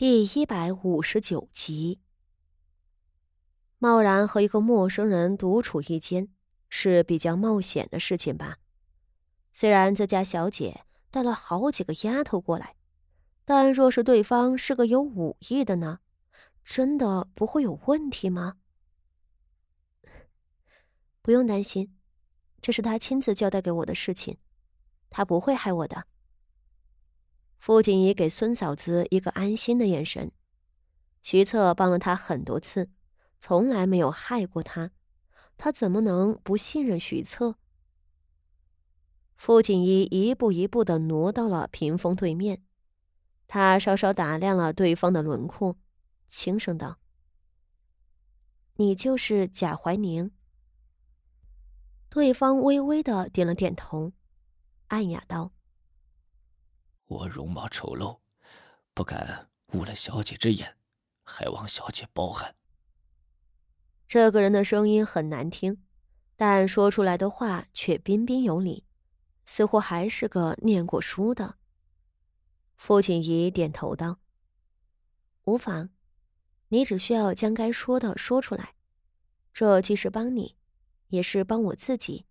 第一百五十九集，贸然和一个陌生人独处一间是比较冒险的事情吧？虽然自家小姐带了好几个丫头过来，但若是对方是个有武艺的呢，真的不会有问题吗？不用担心，这是他亲自交代给我的事情，他不会害我的。傅锦仪给孙嫂子一个安心的眼神。徐策帮了他很多次，从来没有害过他，他怎么能不信任徐策？傅锦仪一步一步的挪到了屏风对面，他稍稍打量了对方的轮廓，轻声道：“你就是贾怀宁。”对方微微的点了点头，暗哑道。我容貌丑陋，不敢误了小姐之眼，还望小姐包涵。这个人的声音很难听，但说出来的话却彬彬有礼，似乎还是个念过书的。傅锦仪点头道：“无妨，你只需要将该说的说出来，这既是帮你，也是帮我自己。”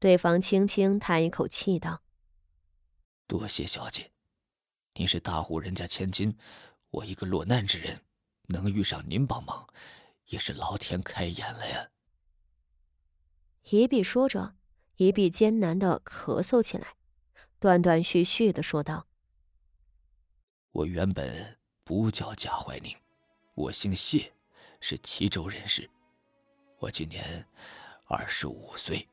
对方轻轻叹一口气道。多谢小姐，您是大户人家千金，我一个落难之人，能遇上您帮忙，也是老天开眼了呀。一碧说着，一碧艰难的咳嗽起来，断断续续的说道：“我原本不叫贾怀宁，我姓谢，是齐州人士，我今年二十五岁。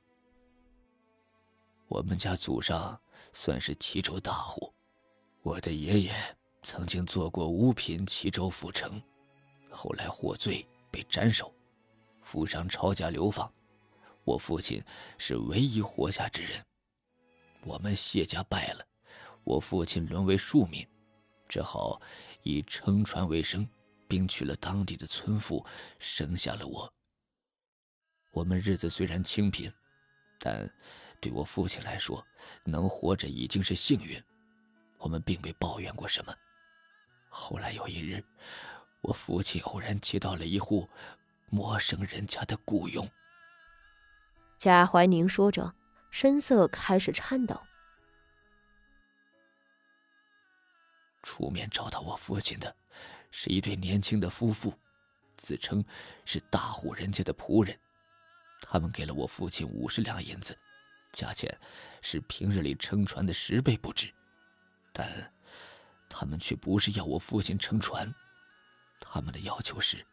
我们家祖上。”算是齐州大户，我的爷爷曾经做过五品齐州府丞，后来获罪被斩首，府上抄家流放，我父亲是唯一活下之人。我们谢家败了，我父亲沦为庶民，只好以撑船为生，并娶了当地的村妇，生下了我。我们日子虽然清贫，但。对我父亲来说，能活着已经是幸运，我们并未抱怨过什么。后来有一日，我父亲偶然接到了一户陌生人家的雇佣。贾怀宁说着，声色开始颤抖。出面找到我父亲的，是一对年轻的夫妇，自称是大户人家的仆人，他们给了我父亲五十两银子。价钱是平日里撑船的十倍不止，但他们却不是要我父亲撑船，他们的要求是，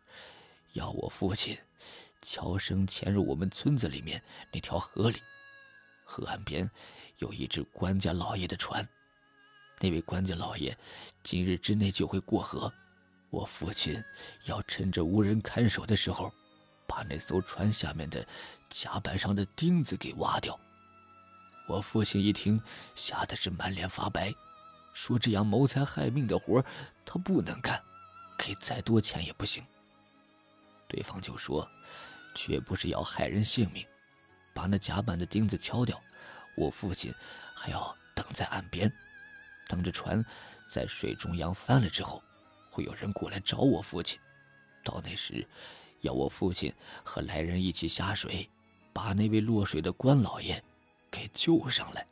要我父亲悄声潜入我们村子里面那条河里，河岸边有一只官家老爷的船，那位官家老爷今日之内就会过河，我父亲要趁着无人看守的时候，把那艘船下面的甲板上的钉子给挖掉。我父亲一听，吓得是满脸发白，说：“这样谋财害命的活他不能干，给再多钱也不行。”对方就说：“绝不是要害人性命，把那甲板的钉子敲掉，我父亲还要等在岸边，等着船在水中央翻了之后，会有人过来找我父亲。到那时，要我父亲和来人一起下水，把那位落水的官老爷。”给救上来。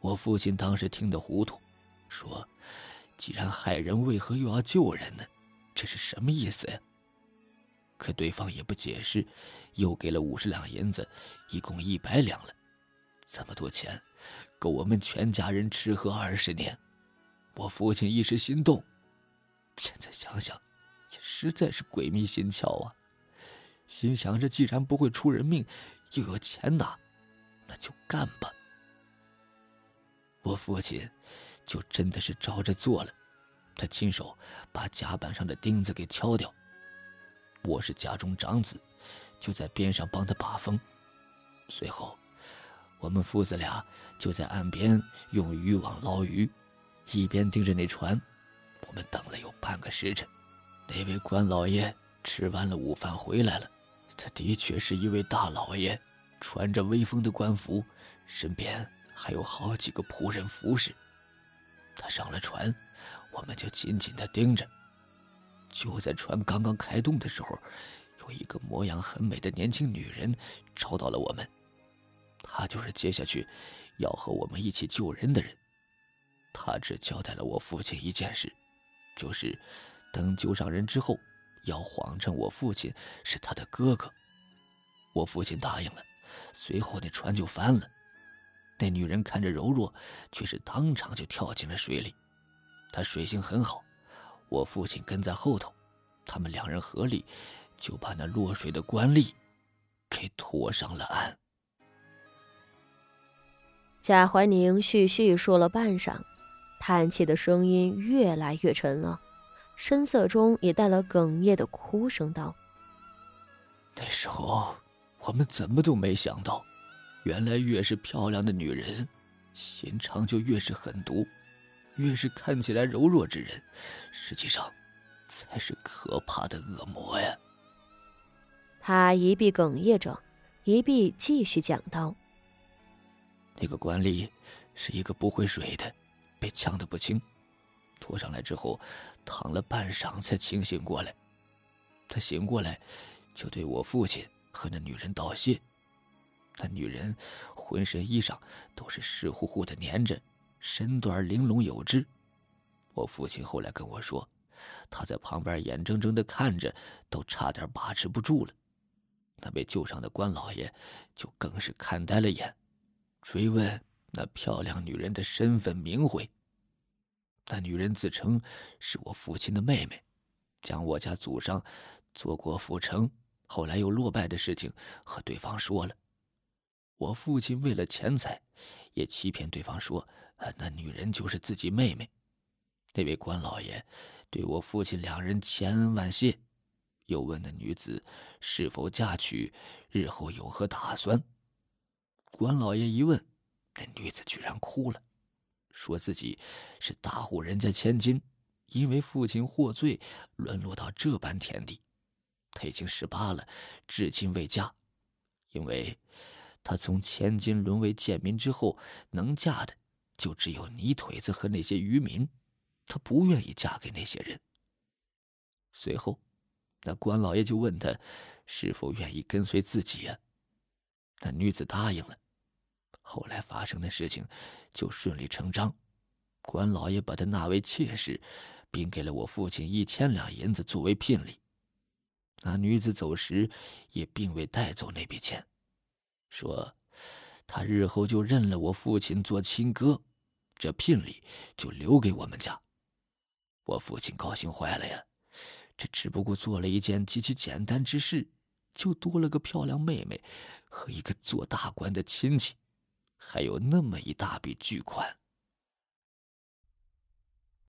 我父亲当时听得糊涂，说：“既然害人，为何又要救人呢？这是什么意思呀？”可对方也不解释，又给了五十两银子，一共一百两了。这么多钱，够我们全家人吃喝二十年。我父亲一时心动，现在想想，也实在是鬼迷心窍啊。心想着，既然不会出人命，又有钱拿。那就干吧。我父亲就真的是照着做了，他亲手把甲板上的钉子给敲掉。我是家中长子，就在边上帮他把风。随后，我们父子俩就在岸边用渔网捞鱼，一边盯着那船。我们等了有半个时辰，那位官老爷吃完了午饭回来了。他的确是一位大老爷。穿着威风的官服，身边还有好几个仆人服侍。他上了船，我们就紧紧的盯着。就在船刚刚开动的时候，有一个模样很美的年轻女人找到了我们。她就是接下去要和我们一起救人的人。她只交代了我父亲一件事，就是等救上人之后，要谎称我父亲是他的哥哥。我父亲答应了，随后那船就翻了。那女人看着柔弱，却是当场就跳进了水里。她水性很好，我父亲跟在后头，他们两人合力，就把那落水的官吏给拖上了岸。贾怀宁絮絮说了半晌，叹气的声音越来越沉了，声色中也带了哽咽的哭声，道：“那时候我们怎么都没想到。”原来越是漂亮的女人，心肠就越是狠毒；越是看起来柔弱之人，实际上才是可怕的恶魔呀。他一臂哽咽着，一臂继续讲道：“那个官吏是一个不会水的，被呛得不轻，拖上来之后，躺了半晌才清醒过来。他醒过来，就对我父亲和那女人道谢。”那女人浑身衣裳都是湿乎乎的粘着，身段玲珑有致。我父亲后来跟我说，他在旁边眼睁睁的看着，都差点把持不住了。那被救上的官老爷就更是看呆了眼，追问那漂亮女人的身份名讳。那女人自称是我父亲的妹妹，将我家祖上做过府城，后来又落败的事情和对方说了。我父亲为了钱财，也欺骗对方说，那女人就是自己妹妹。那位官老爷对我父亲两人千恩万谢，又问那女子是否嫁娶，日后有何打算。官老爷一问，那女子居然哭了，说自己是大户人家千金，因为父亲获罪，沦落到这般田地。她已经十八了，至今未嫁，因为。她从千金沦为贱民之后，能嫁的就只有泥腿子和那些渔民，她不愿意嫁给那些人。随后，那官老爷就问她是否愿意跟随自己啊？那女子答应了。后来发生的事情就顺理成章，官老爷把她纳为妾室，并给了我父亲一千两银子作为聘礼。那女子走时也并未带走那笔钱。说，她日后就认了我父亲做亲哥，这聘礼就留给我们家。我父亲高兴坏了呀，这只不过做了一件极其简单之事，就多了个漂亮妹妹和一个做大官的亲戚，还有那么一大笔巨款。